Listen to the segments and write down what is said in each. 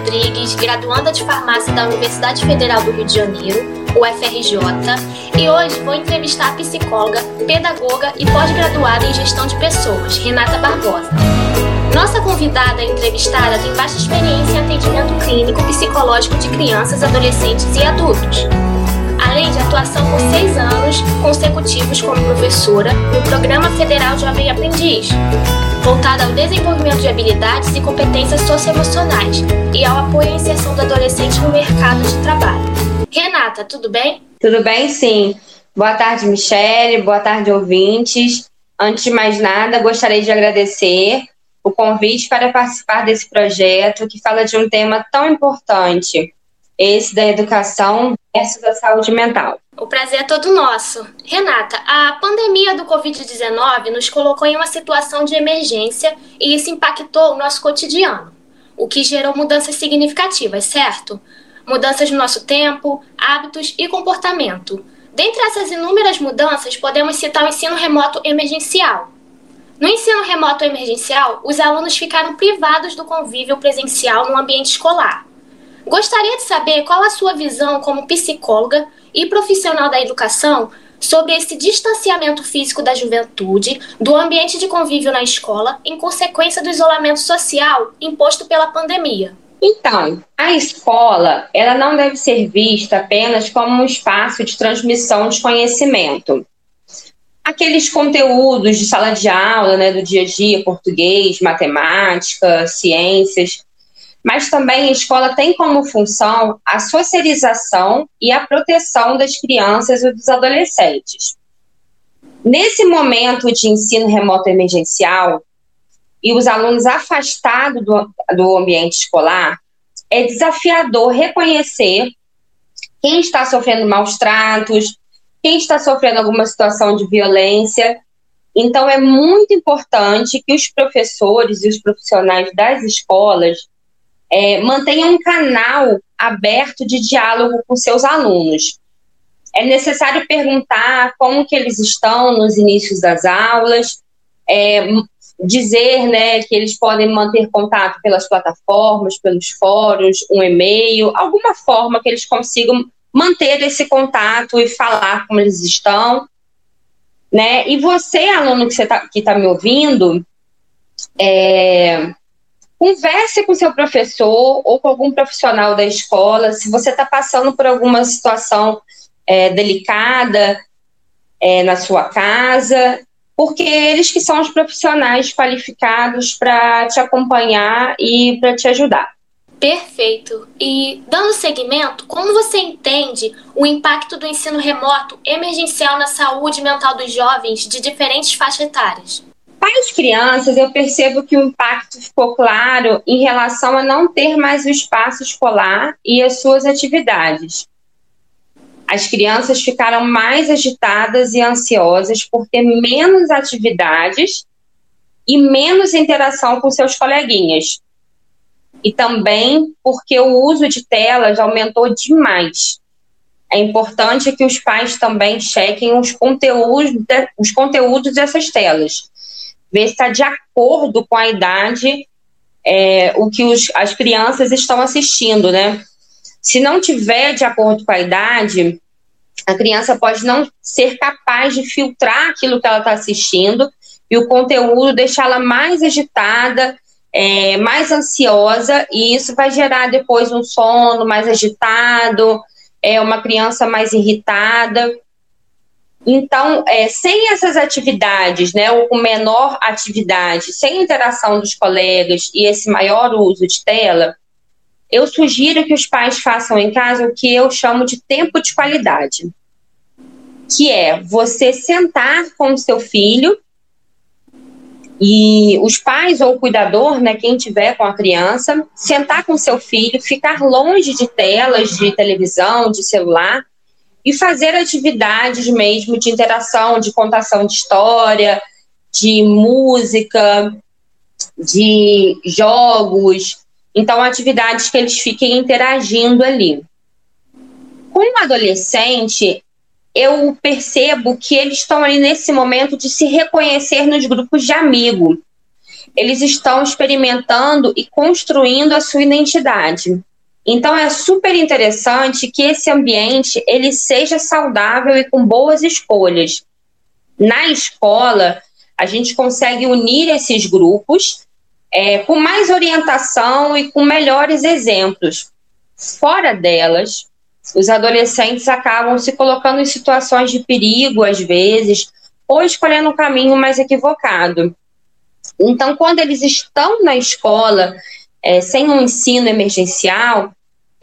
Rodrigues, graduanda de farmácia da Universidade Federal do Rio de Janeiro, UFRJ, e hoje vou entrevistar a psicóloga, pedagoga e pós-graduada em gestão de pessoas, Renata Barbosa. Nossa convidada entrevistada tem vasta experiência em atendimento clínico psicológico de crianças, adolescentes e adultos além de atuação por seis anos consecutivos como professora no Programa Federal Jovem Aprendiz, voltada ao desenvolvimento de habilidades e competências socioemocionais e ao apoio à inserção do adolescente no mercado de trabalho. Renata, tudo bem? Tudo bem, sim. Boa tarde, Michele. Boa tarde, ouvintes. Antes de mais nada, gostaria de agradecer o convite para participar desse projeto que fala de um tema tão importante, esse da educação versus a saúde mental. O prazer é todo nosso. Renata, a pandemia do Covid-19 nos colocou em uma situação de emergência e isso impactou o nosso cotidiano, o que gerou mudanças significativas, certo? Mudanças no nosso tempo, hábitos e comportamento. Dentre essas inúmeras mudanças, podemos citar o ensino remoto emergencial. No ensino remoto emergencial, os alunos ficaram privados do convívio presencial no ambiente escolar. Gostaria de saber qual a sua visão como psicóloga e profissional da educação sobre esse distanciamento físico da juventude do ambiente de convívio na escola em consequência do isolamento social imposto pela pandemia. Então, a escola, ela não deve ser vista apenas como um espaço de transmissão de conhecimento. Aqueles conteúdos de sala de aula, né, do dia a dia, português, matemática, ciências, mas também a escola tem como função a socialização e a proteção das crianças e dos adolescentes. Nesse momento de ensino remoto emergencial e os alunos afastados do, do ambiente escolar, é desafiador reconhecer quem está sofrendo maus tratos, quem está sofrendo alguma situação de violência. Então, é muito importante que os professores e os profissionais das escolas é, mantenha um canal aberto de diálogo com seus alunos. É necessário perguntar como que eles estão nos inícios das aulas, é, dizer né, que eles podem manter contato pelas plataformas, pelos fóruns, um e-mail, alguma forma que eles consigam manter esse contato e falar como eles estão. Né? E você, aluno que está tá me ouvindo, é, Converse com seu professor ou com algum profissional da escola se você está passando por alguma situação é, delicada é, na sua casa, porque eles que são os profissionais qualificados para te acompanhar e para te ajudar. Perfeito. E dando seguimento, como você entende o impacto do ensino remoto emergencial na saúde mental dos jovens de diferentes faixas etárias? As crianças, eu percebo que o impacto ficou claro em relação a não ter mais o espaço escolar e as suas atividades. As crianças ficaram mais agitadas e ansiosas por ter menos atividades e menos interação com seus coleguinhas. E também porque o uso de telas aumentou demais. É importante que os pais também chequem os conteúdos, os conteúdos dessas telas ver se está de acordo com a idade é, o que os, as crianças estão assistindo, né? Se não tiver de acordo com a idade, a criança pode não ser capaz de filtrar aquilo que ela está assistindo e o conteúdo deixá-la mais agitada, é, mais ansiosa, e isso vai gerar depois um sono mais agitado, é uma criança mais irritada. Então, é, sem essas atividades, né, ou com menor atividade, sem interação dos colegas e esse maior uso de tela, eu sugiro que os pais façam em casa o que eu chamo de tempo de qualidade, que é você sentar com o seu filho e os pais ou o cuidador, né, quem tiver com a criança, sentar com seu filho, ficar longe de telas de televisão, de celular e fazer atividades mesmo de interação, de contação de história, de música, de jogos. Então, atividades que eles fiquem interagindo ali. Com o adolescente, eu percebo que eles estão ali nesse momento de se reconhecer nos grupos de amigo. eles estão experimentando e construindo a sua identidade. Então é super interessante que esse ambiente ele seja saudável e com boas escolhas. Na escola, a gente consegue unir esses grupos é, com mais orientação e com melhores exemplos. Fora delas, os adolescentes acabam se colocando em situações de perigo, às vezes, ou escolhendo um caminho mais equivocado. Então, quando eles estão na escola, é, sem um ensino emergencial,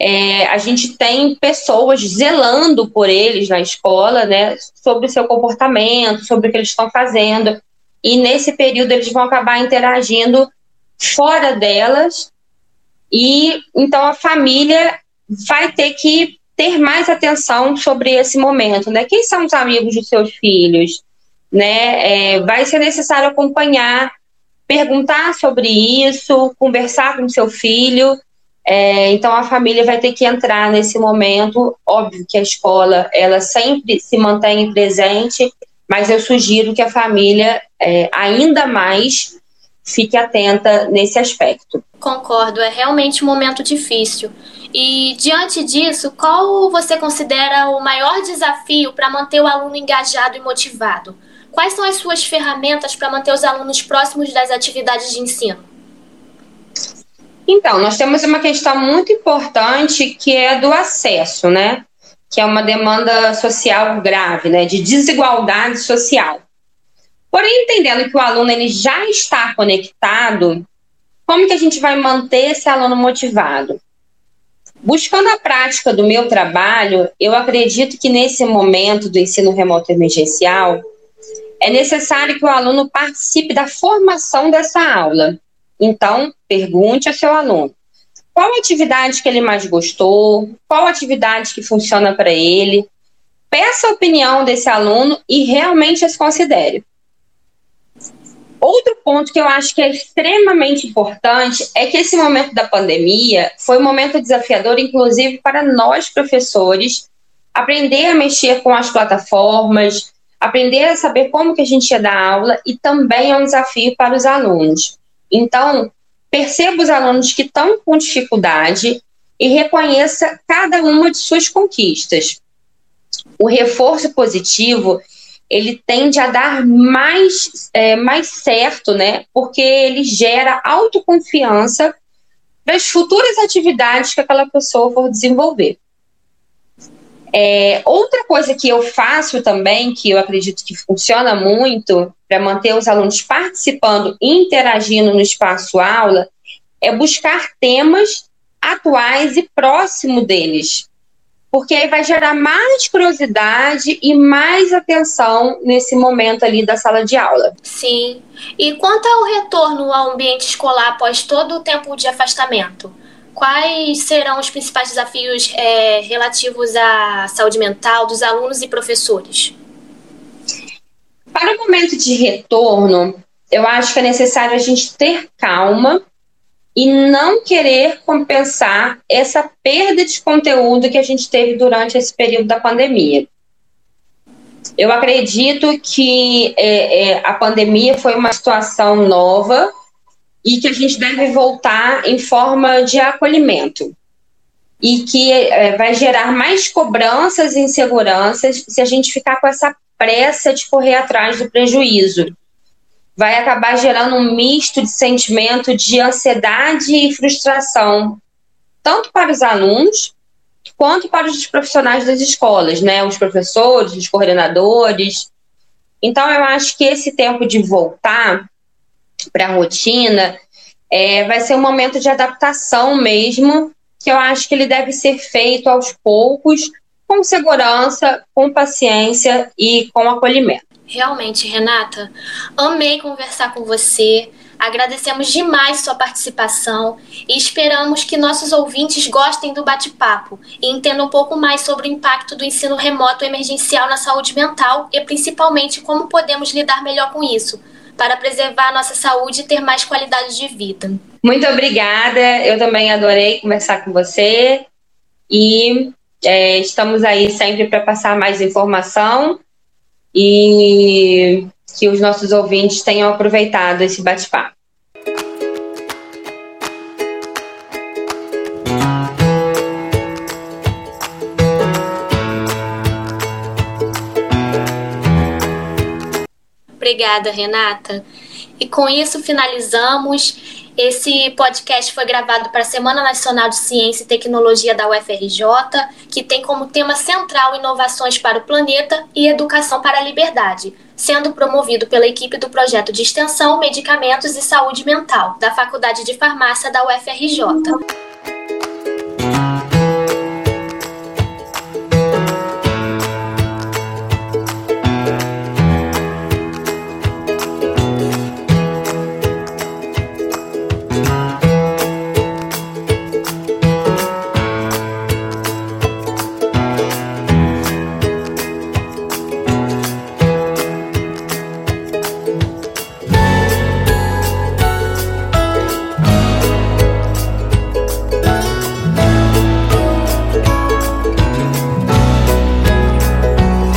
é, a gente tem pessoas zelando por eles na escola, né, sobre o seu comportamento, sobre o que eles estão fazendo. E nesse período eles vão acabar interagindo fora delas. E então a família vai ter que ter mais atenção sobre esse momento, né? Quem são os amigos dos seus filhos, né? É, vai ser necessário acompanhar, perguntar sobre isso, conversar com seu filho é, então a família vai ter que entrar nesse momento. Óbvio que a escola ela sempre se mantém presente, mas eu sugiro que a família é, ainda mais fique atenta nesse aspecto. Concordo, é realmente um momento difícil. E diante disso, qual você considera o maior desafio para manter o aluno engajado e motivado? Quais são as suas ferramentas para manter os alunos próximos das atividades de ensino? Então, nós temos uma questão muito importante que é do acesso, né? Que é uma demanda social grave, né? De desigualdade social. Porém, entendendo que o aluno ele já está conectado, como que a gente vai manter esse aluno motivado? Buscando a prática do meu trabalho, eu acredito que nesse momento do ensino remoto emergencial, é necessário que o aluno participe da formação dessa aula. Então, pergunte ao seu aluno qual atividade que ele mais gostou, qual atividade que funciona para ele. Peça a opinião desse aluno e realmente as considere. Outro ponto que eu acho que é extremamente importante é que esse momento da pandemia foi um momento desafiador, inclusive para nós professores, aprender a mexer com as plataformas, aprender a saber como que a gente ia dar aula e também é um desafio para os alunos. Então, perceba os alunos que estão com dificuldade e reconheça cada uma de suas conquistas. O reforço positivo ele tende a dar mais, é, mais certo, né? Porque ele gera autoconfiança para as futuras atividades que aquela pessoa for desenvolver. É, outra coisa que eu faço também, que eu acredito que funciona muito para manter os alunos participando e interagindo no espaço aula, é buscar temas atuais e próximo deles. Porque aí vai gerar mais curiosidade e mais atenção nesse momento ali da sala de aula. Sim. E quanto ao retorno ao ambiente escolar após todo o tempo de afastamento? Quais serão os principais desafios é, relativos à saúde mental dos alunos e professores? Para o momento de retorno, eu acho que é necessário a gente ter calma e não querer compensar essa perda de conteúdo que a gente teve durante esse período da pandemia. Eu acredito que é, é, a pandemia foi uma situação nova e que a gente deve voltar em forma de acolhimento e que é, vai gerar mais cobranças e inseguranças se a gente ficar com essa pressa de correr atrás do prejuízo. Vai acabar gerando um misto de sentimento de ansiedade e frustração, tanto para os alunos quanto para os profissionais das escolas, né? Os professores, os coordenadores. Então, eu acho que esse tempo de voltar para a rotina, é, vai ser um momento de adaptação mesmo, que eu acho que ele deve ser feito aos poucos, com segurança, com paciência e com acolhimento. Realmente, Renata, amei conversar com você. Agradecemos demais sua participação e esperamos que nossos ouvintes gostem do bate-papo e entendam um pouco mais sobre o impacto do ensino remoto emergencial na saúde mental e principalmente como podemos lidar melhor com isso para preservar a nossa saúde e ter mais qualidade de vida. Muito obrigada, eu também adorei conversar com você e é, estamos aí sempre para passar mais informação e que os nossos ouvintes tenham aproveitado esse bate-papo. Obrigada, Renata. E com isso finalizamos. Esse podcast foi gravado para a Semana Nacional de Ciência e Tecnologia da UFRJ, que tem como tema central inovações para o planeta e educação para a liberdade, sendo promovido pela equipe do projeto de extensão Medicamentos e Saúde Mental, da Faculdade de Farmácia da UFRJ.